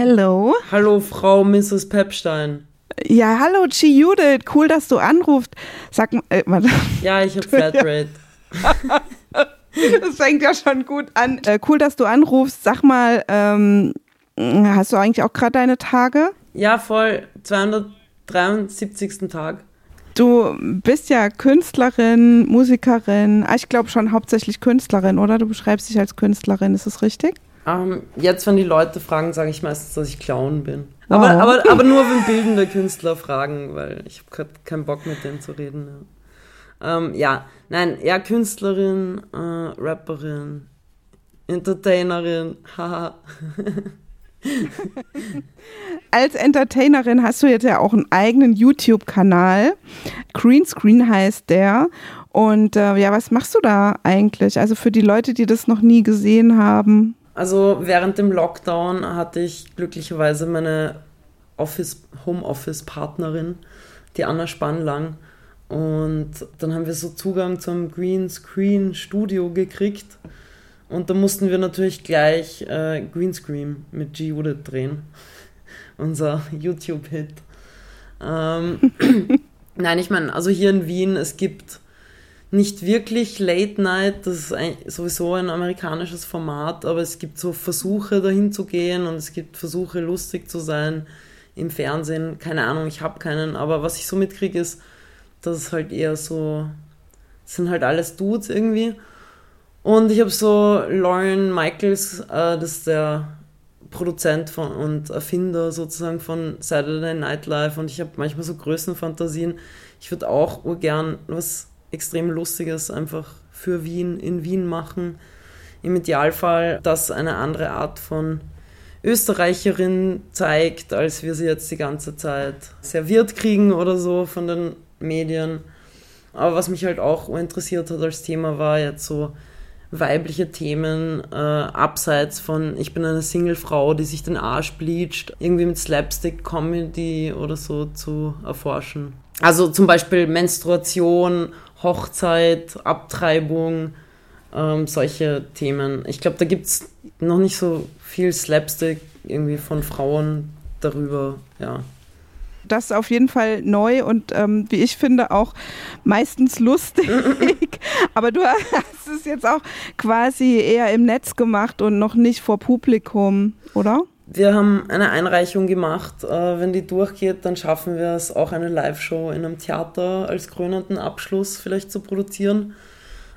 Hello. Hallo, Frau Mrs. Pepstein. Ja, hallo, G. Judith. Cool, dass du anrufst. Sag mal. Äh, ja, ich habe Flatrate. das fängt ja schon gut an. Äh, cool, dass du anrufst. Sag mal, ähm, hast du eigentlich auch gerade deine Tage? Ja, voll. 273. Tag. Du bist ja Künstlerin, Musikerin. Ah, ich glaube schon hauptsächlich Künstlerin, oder? Du beschreibst dich als Künstlerin, ist das richtig? Ähm, jetzt, wenn die Leute fragen, sage ich meistens, dass ich Clown bin. Aber, aber, aber nur, wenn bildende Künstler fragen, weil ich habe gerade keinen Bock mit denen zu reden. Ja, ähm, ja. nein, eher Künstlerin, äh, Rapperin, Entertainerin, haha. Als Entertainerin hast du jetzt ja auch einen eigenen YouTube-Kanal. Greenscreen heißt der. Und äh, ja, was machst du da eigentlich? Also für die Leute, die das noch nie gesehen haben. Also während dem Lockdown hatte ich glücklicherweise meine Office, Homeoffice-Partnerin, die Anna Spannlang. Und dann haben wir so Zugang zum Greenscreen-Studio gekriegt. Und da mussten wir natürlich gleich äh, Greenscreen mit G. Wooded drehen. Unser YouTube-Hit. Ähm, Nein, ich meine, also hier in Wien, es gibt nicht wirklich Late Night, das ist sowieso ein amerikanisches Format, aber es gibt so Versuche dahin zu gehen und es gibt Versuche lustig zu sein im Fernsehen. Keine Ahnung, ich habe keinen, aber was ich so mitkriege ist, dass es halt eher so, sind halt alles Dudes irgendwie. Und ich habe so Lauren Michaels, äh, das ist der Produzent von, und Erfinder sozusagen von Saturday Night Live und ich habe manchmal so Größenfantasien. Ich würde auch urgern was extrem Lustiges einfach für Wien, in Wien machen. Im Idealfall, dass eine andere Art von Österreicherin zeigt, als wir sie jetzt die ganze Zeit serviert kriegen oder so von den Medien. Aber was mich halt auch interessiert hat als Thema war jetzt so weibliche Themen äh, abseits von ich bin eine Singlefrau, die sich den Arsch bleacht, irgendwie mit Slapstick-Comedy oder so zu erforschen. Also zum Beispiel Menstruation Hochzeit, Abtreibung, ähm, solche Themen. Ich glaube, da gibt es noch nicht so viel Slapstick irgendwie von Frauen darüber, ja. Das ist auf jeden Fall neu und ähm, wie ich finde auch meistens lustig. Aber du hast es jetzt auch quasi eher im Netz gemacht und noch nicht vor Publikum, oder? Wir haben eine Einreichung gemacht. Äh, wenn die durchgeht, dann schaffen wir es auch eine Live-Show in einem Theater als krönenden Abschluss vielleicht zu produzieren.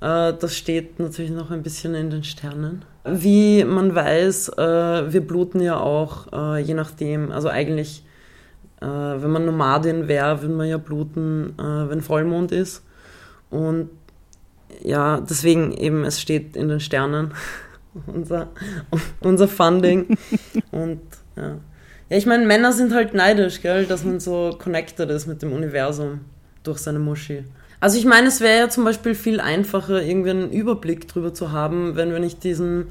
Äh, das steht natürlich noch ein bisschen in den Sternen. Wie man weiß, äh, wir bluten ja auch, je nachdem, also eigentlich, wenn man Nomadin wäre, würde man ja bluten, wenn Vollmond ist. Und ja, deswegen eben, es steht in den Sternen. unser, unser Funding. Und ja. Ja, ich meine, Männer sind halt neidisch, gell, dass man so connected ist mit dem Universum durch seine Muschi. Also ich meine, es wäre ja zum Beispiel viel einfacher, irgendwie einen Überblick drüber zu haben, wenn wir nicht diesen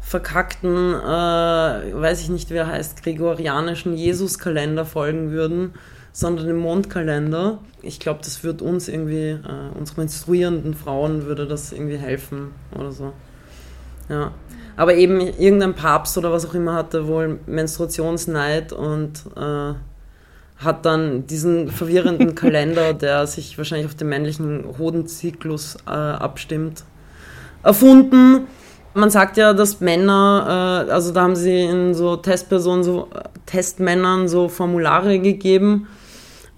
verkackten, äh, weiß ich nicht, wie er heißt, gregorianischen Jesuskalender folgen würden, sondern dem Mondkalender. Ich glaube, das würde uns irgendwie, äh, unsere menstruierenden Frauen würde das irgendwie helfen oder so. Ja. Aber eben irgendein Papst oder was auch immer hatte wohl Menstruationsneid und äh, hat dann diesen verwirrenden Kalender, der sich wahrscheinlich auf den männlichen Hodenzyklus äh, abstimmt, erfunden. Man sagt ja, dass Männer, äh, also da haben sie in so Testpersonen, so äh, Testmännern so Formulare gegeben,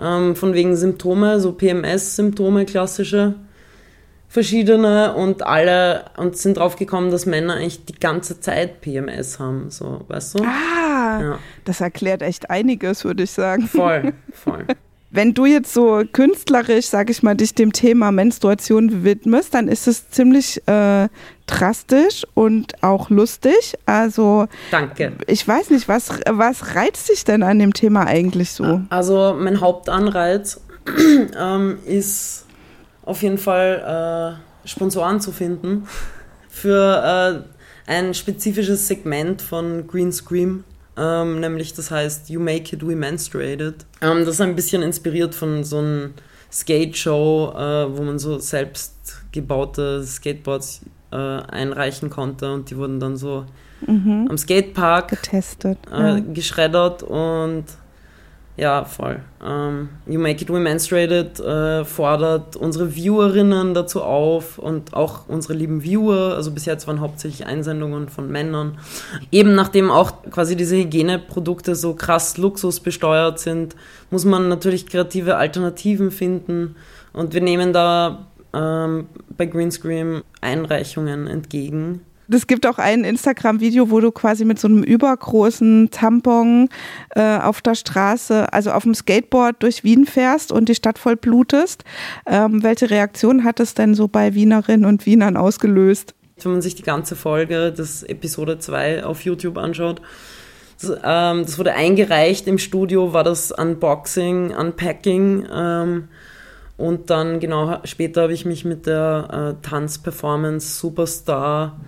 ähm, von wegen Symptome, so PMS-Symptome, klassische verschiedene und alle und sind drauf gekommen, dass Männer eigentlich die ganze Zeit PMS haben, so, weißt du? Ah, ja. das erklärt echt einiges, würde ich sagen. Voll, voll. Wenn du jetzt so künstlerisch, sag ich mal, dich dem Thema Menstruation widmest, dann ist es ziemlich äh, drastisch und auch lustig. Also, danke. Ich weiß nicht, was, was reizt dich denn an dem Thema eigentlich so? Also, mein Hauptanreiz ähm, ist auf jeden Fall äh, Sponsoren zu finden für äh, ein spezifisches Segment von Green Scream. Ähm, nämlich das heißt You Make It, We Menstruated. Ähm, das ist ein bisschen inspiriert von so einer Skate-Show, äh, wo man so selbst gebaute Skateboards äh, einreichen konnte und die wurden dann so mhm. am Skatepark getestet, äh, ja. geschreddert und ja, voll. Ähm, you Make It We Menstruated äh, fordert unsere Viewerinnen dazu auf und auch unsere lieben Viewer, also bis jetzt waren hauptsächlich Einsendungen von Männern, eben nachdem auch quasi diese Hygieneprodukte so krass luxusbesteuert sind, muss man natürlich kreative Alternativen finden. Und wir nehmen da ähm, bei Greenscream Einreichungen entgegen es gibt auch ein Instagram-Video, wo du quasi mit so einem übergroßen Tampon äh, auf der Straße, also auf dem Skateboard durch Wien fährst und die Stadt voll blutest. Ähm, welche Reaktion hat es denn so bei Wienerinnen und Wienern ausgelöst? Wenn man sich die ganze Folge des Episode 2 auf YouTube anschaut, das, ähm, das wurde eingereicht im Studio, war das Unboxing, Unpacking. Ähm, und dann genau später habe ich mich mit der äh, Tanzperformance Superstar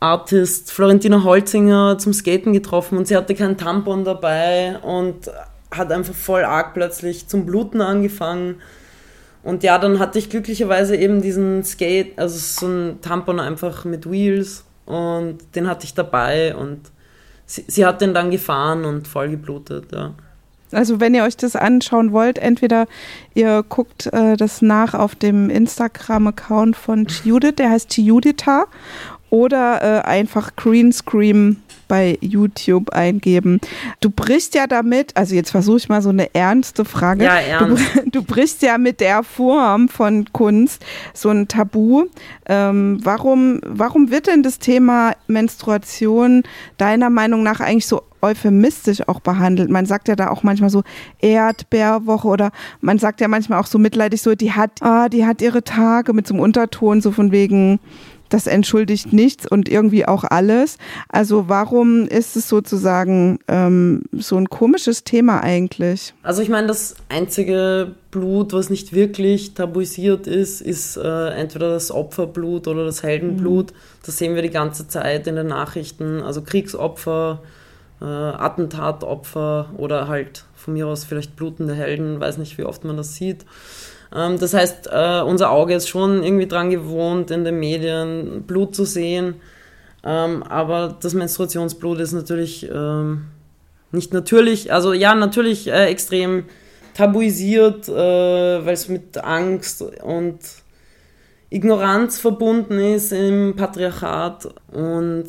Artist Florentina Holzinger zum Skaten getroffen und sie hatte keinen Tampon dabei und hat einfach voll arg plötzlich zum Bluten angefangen. Und ja, dann hatte ich glücklicherweise eben diesen Skate, also so ein Tampon einfach mit Wheels und den hatte ich dabei und sie, sie hat den dann gefahren und voll geblutet, ja. Also wenn ihr euch das anschauen wollt, entweder ihr guckt äh, das nach auf dem Instagram-Account von Judith, der heißt Judita oder äh, einfach Green Scream bei YouTube eingeben. Du brichst ja damit, also jetzt versuche ich mal so eine ernste Frage. Ja, ernst. Du, du brichst ja mit der Form von Kunst so ein Tabu. Ähm, warum, warum wird denn das Thema Menstruation deiner Meinung nach eigentlich so euphemistisch auch behandelt. Man sagt ja da auch manchmal so Erdbeerwoche oder man sagt ja manchmal auch so mitleidig so, die hat, ah, die hat ihre Tage mit so einem Unterton so von wegen, das entschuldigt nichts und irgendwie auch alles. Also warum ist es sozusagen ähm, so ein komisches Thema eigentlich? Also ich meine, das einzige Blut, was nicht wirklich tabuisiert ist, ist äh, entweder das Opferblut oder das Heldenblut. Mhm. Das sehen wir die ganze Zeit in den Nachrichten. Also Kriegsopfer, äh, Attentatopfer oder halt von mir aus vielleicht blutende Helden, weiß nicht, wie oft man das sieht. Ähm, das heißt, äh, unser Auge ist schon irgendwie dran gewohnt, in den Medien Blut zu sehen. Ähm, aber das Menstruationsblut ist natürlich ähm, nicht natürlich, also ja, natürlich äh, extrem tabuisiert, äh, weil es mit Angst und Ignoranz verbunden ist im Patriarchat und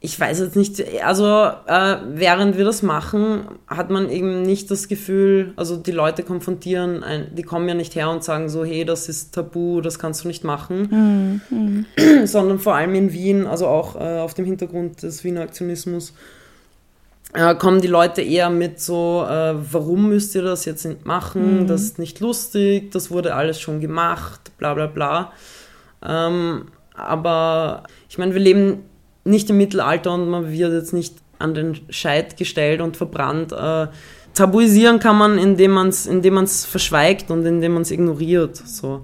ich weiß jetzt nicht, also äh, während wir das machen, hat man eben nicht das Gefühl, also die Leute konfrontieren, ein, die kommen ja nicht her und sagen so, hey, das ist tabu, das kannst du nicht machen, mhm. sondern vor allem in Wien, also auch äh, auf dem Hintergrund des Wiener Aktionismus, äh, kommen die Leute eher mit so, äh, warum müsst ihr das jetzt nicht machen, mhm. das ist nicht lustig, das wurde alles schon gemacht, bla bla bla. Ähm, aber ich meine, wir leben nicht im Mittelalter und man wird jetzt nicht an den Scheit gestellt und verbrannt. Äh, tabuisieren kann man, indem man es indem verschweigt und indem man es ignoriert. So.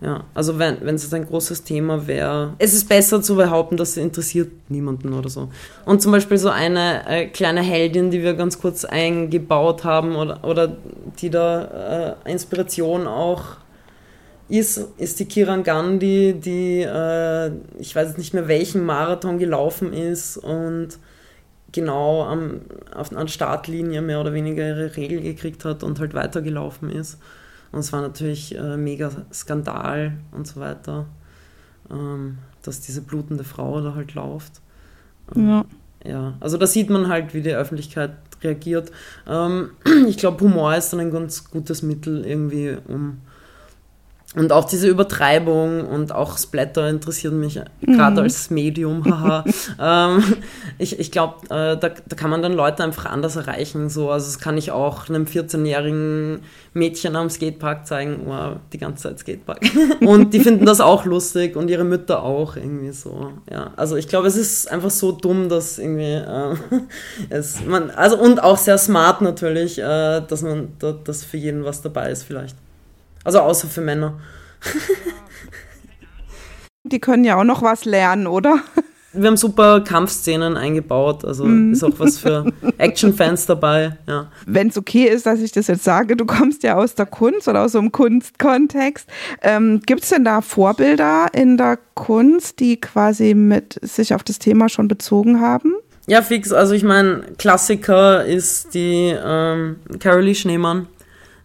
Ja, also wenn, wenn es ein großes Thema wäre, es ist besser zu behaupten, das interessiert niemanden oder so. Und zum Beispiel so eine äh, kleine Heldin, die wir ganz kurz eingebaut haben oder, oder die da äh, Inspiration auch ist, ist die Kiran Gandhi, die, äh, ich weiß nicht mehr welchen Marathon gelaufen ist und genau am, auf, an Startlinie mehr oder weniger ihre Regel gekriegt hat und halt weitergelaufen ist. Und es war natürlich äh, mega Skandal und so weiter, ähm, dass diese blutende Frau da halt läuft. Ähm, ja. Ja, also da sieht man halt, wie die Öffentlichkeit reagiert. Ähm, ich glaube, Humor ist dann ein ganz gutes Mittel irgendwie, um und auch diese Übertreibung und auch Splatter interessieren mich gerade mhm. als Medium. Haha. ähm, ich ich glaube, äh, da, da kann man dann Leute einfach anders erreichen. So. Also das kann ich auch einem 14-jährigen Mädchen am Skatepark zeigen. Oh, die ganze Zeit Skatepark. und die finden das auch lustig und ihre Mütter auch irgendwie so. Ja, also ich glaube, es ist einfach so dumm, dass irgendwie äh, es man also und auch sehr smart natürlich, äh, dass man da, dass für jeden was dabei ist vielleicht. Also außer für Männer. Die können ja auch noch was lernen, oder? wir haben super Kampfszenen eingebaut, also mm. ist auch was für Action-Fans dabei, ja. Wenn es okay ist, dass ich das jetzt sage, du kommst ja aus der Kunst oder aus so einem Kunstkontext. Ähm, Gibt es denn da Vorbilder in der Kunst, die quasi mit sich auf das Thema schon bezogen haben? Ja, fix. Also ich meine, Klassiker ist die ähm, Carolee Schneemann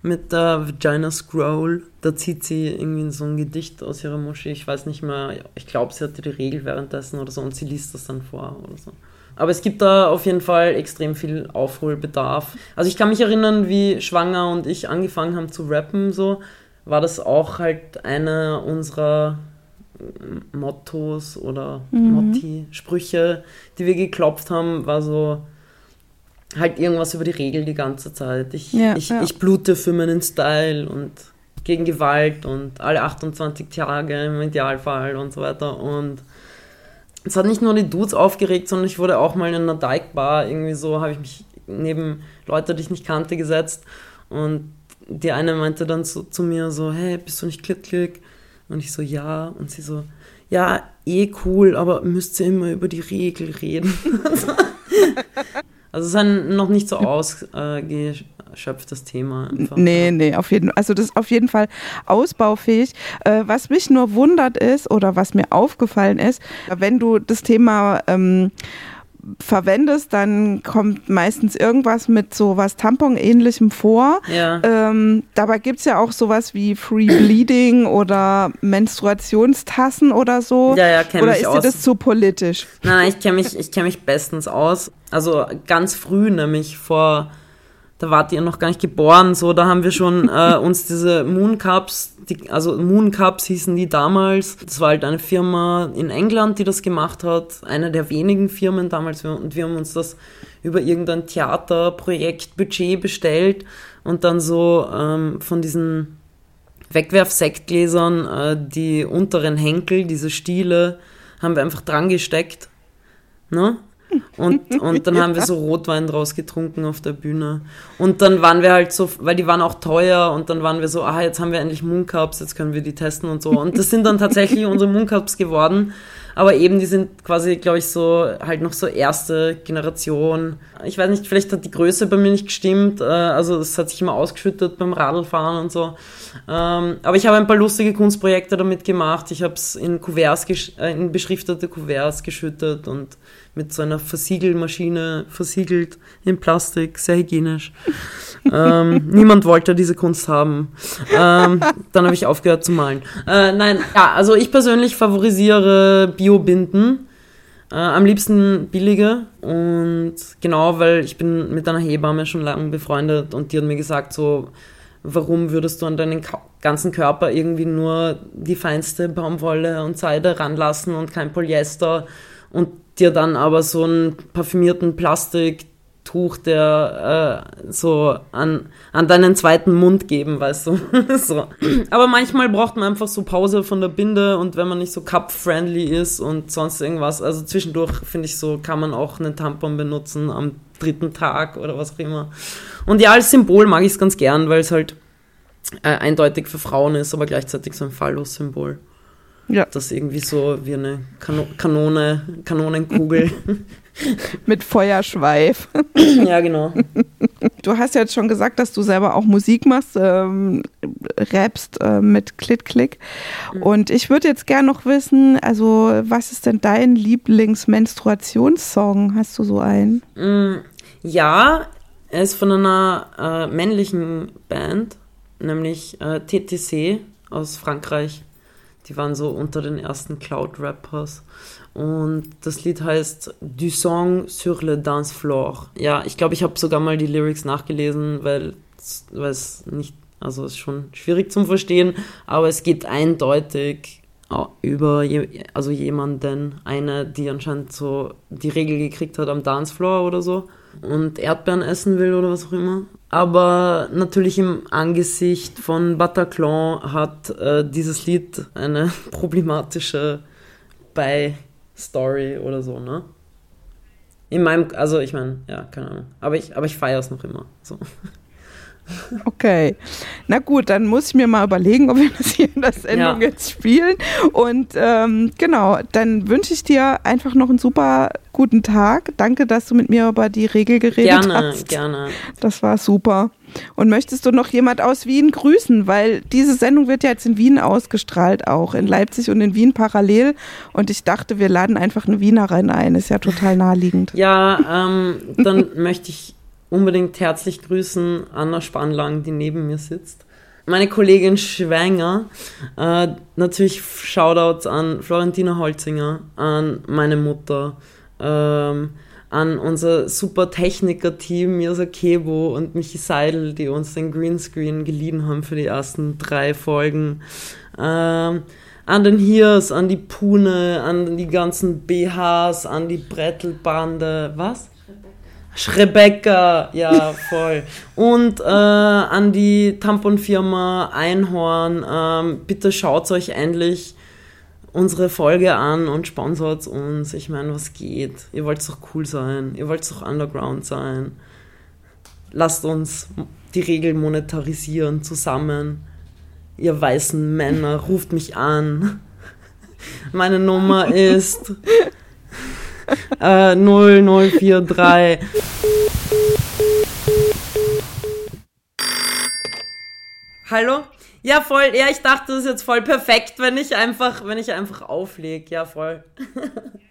mit der Vagina Scroll. Da zieht sie irgendwie so ein Gedicht aus ihrer Moschee. Ich weiß nicht mehr, ich glaube, sie hatte die Regel währenddessen oder so und sie liest das dann vor oder so. Aber es gibt da auf jeden Fall extrem viel Aufholbedarf. Also ich kann mich erinnern, wie Schwanger und ich angefangen haben zu rappen, so war das auch halt eine unserer Mottos oder mhm. Motti, Sprüche, die wir geklopft haben, war so halt irgendwas über die Regel die ganze Zeit. Ich, ja, ich, ja. ich blute für meinen Style und gegen Gewalt und alle 28 Tage im Idealfall und so weiter. Und es hat nicht nur die Dudes aufgeregt, sondern ich wurde auch mal in einer Dyke-Bar irgendwie so, habe ich mich neben Leute, die ich nicht kannte, gesetzt und die eine meinte dann so, zu mir so, hey, bist du nicht Klick-Klick? Und ich so, ja. Und sie so, ja, eh cool, aber müsst ihr immer über die Regel reden. also es ist ein noch nicht so ausgeschöpftes Thema. Einfach. Nee, nee, auf jeden Fall. Also das ist auf jeden Fall ausbaufähig. Äh, was mich nur wundert ist oder was mir aufgefallen ist, wenn du das Thema ähm, verwendest, dann kommt meistens irgendwas mit so was Tampon-ähnlichem vor. Ja. Ähm, dabei gibt es ja auch sowas wie Free Bleeding oder Menstruationstassen oder so. Ja, ja, kenn Oder mich ist aus. dir das zu politisch? Nein, ich kenne mich, kenn mich bestens aus. Also ganz früh, nämlich vor da wart ihr noch gar nicht geboren, so, da haben wir schon äh, uns diese Moon Cups, die, also Moon Cups hießen die damals. Das war halt eine Firma in England, die das gemacht hat, eine der wenigen Firmen damals und wir haben uns das über irgendein Theaterprojekt Budget bestellt und dann so ähm, von diesen Wegwerfsektgläsern äh, die unteren Henkel, diese Stiele, haben wir einfach dran gesteckt. Ne? Und, und dann haben wir so Rotwein draus getrunken auf der Bühne. Und dann waren wir halt so, weil die waren auch teuer und dann waren wir so, ah, jetzt haben wir endlich Mooncups, jetzt können wir die testen und so. Und das sind dann tatsächlich unsere Mooncups geworden. Aber eben, die sind quasi, glaube ich, so halt noch so erste Generation. Ich weiß nicht, vielleicht hat die Größe bei mir nicht gestimmt. Äh, also es hat sich immer ausgeschüttet beim Radlfahren und so. Ähm, aber ich habe ein paar lustige Kunstprojekte damit gemacht. Ich habe es in Kuverts, äh, in beschriftete Kuverts geschüttet und mit so einer Versiegelmaschine versiegelt in Plastik, sehr hygienisch. ähm, niemand wollte diese Kunst haben. Ähm, dann habe ich aufgehört zu malen. Äh, nein, ja, also ich persönlich favorisiere Biobinden. Äh, am liebsten billige und genau, weil ich bin mit einer Hebamme schon lange befreundet und die hat mir gesagt, so, warum würdest du an deinen ganzen Körper irgendwie nur die feinste Baumwolle und Seide ranlassen und kein Polyester und dir dann aber so einen parfümierten Plastiktuch, der äh, so an, an deinen zweiten Mund geben, weißt du. so. Aber manchmal braucht man einfach so Pause von der Binde und wenn man nicht so cup-friendly ist und sonst irgendwas, also zwischendurch finde ich so, kann man auch einen Tampon benutzen am dritten Tag oder was auch immer. Und ja, als Symbol mag ich es ganz gern, weil es halt äh, eindeutig für Frauen ist, aber gleichzeitig so ein Phallus-Symbol. Ja. Das irgendwie so wie eine Kano Kanone, Kanonenkugel. Mit Feuerschweif. ja, genau. Du hast ja jetzt schon gesagt, dass du selber auch Musik machst, ähm, rappst äh, mit Klick-Klick. Mhm. Und ich würde jetzt gerne noch wissen, also was ist denn dein Lieblingsmenstruationssong? Hast du so einen? Mm, ja, er ist von einer äh, männlichen Band, nämlich äh, TTC aus Frankreich. Die waren so unter den ersten Cloud-Rappers. Und das Lied heißt Du Song sur le dance floor. Ja, ich glaube, ich habe sogar mal die Lyrics nachgelesen, weil, es nicht, also es ist schon schwierig zum Verstehen, aber es geht eindeutig über je, also jemanden, eine, die anscheinend so die Regel gekriegt hat am Dancefloor oder so und Erdbeeren essen will oder was auch immer. Aber natürlich im Angesicht von Bataclan hat äh, dieses Lied eine problematische Bei-Story oder so, ne? In meinem, also ich meine, ja, keine Ahnung. Aber ich, aber ich feiere es noch immer. So. Okay. Na gut, dann muss ich mir mal überlegen, ob wir das hier in der Sendung ja. jetzt spielen. Und ähm, genau, dann wünsche ich dir einfach noch einen super guten Tag. Danke, dass du mit mir über die Regel geredet gerne, hast. Gerne, gerne. Das war super. Und möchtest du noch jemand aus Wien grüßen? Weil diese Sendung wird ja jetzt in Wien ausgestrahlt, auch in Leipzig und in Wien parallel. Und ich dachte, wir laden einfach eine Wienerin ein. Ist ja total naheliegend. Ja, ähm, dann möchte ich unbedingt herzlich grüßen Anna Spannlang, die neben mir sitzt. Meine Kollegin Schwänger, äh, natürlich Shoutouts an Florentina Holzinger, an meine Mutter, ähm, an unser super Techniker-Team, Mirza Kebo und Michi Seidel, die uns den Greenscreen geliehen haben für die ersten drei Folgen. Ähm, an den Hirs, an die Pune, an die ganzen BHs, an die Brettelbande. Was? Rebecca, ja, voll. Und äh, an die Tamponfirma Einhorn, ähm, bitte schaut euch endlich unsere Folge an und sponsort uns. Ich meine, was geht? Ihr wollt doch cool sein, ihr wollt doch underground sein. Lasst uns die Regel monetarisieren zusammen. Ihr weißen Männer, ruft mich an. Meine Nummer ist äh, 0043. Hallo? Ja, voll. Ja, ich dachte, das ist jetzt voll perfekt, wenn ich einfach, wenn ich einfach auflege. Ja, voll.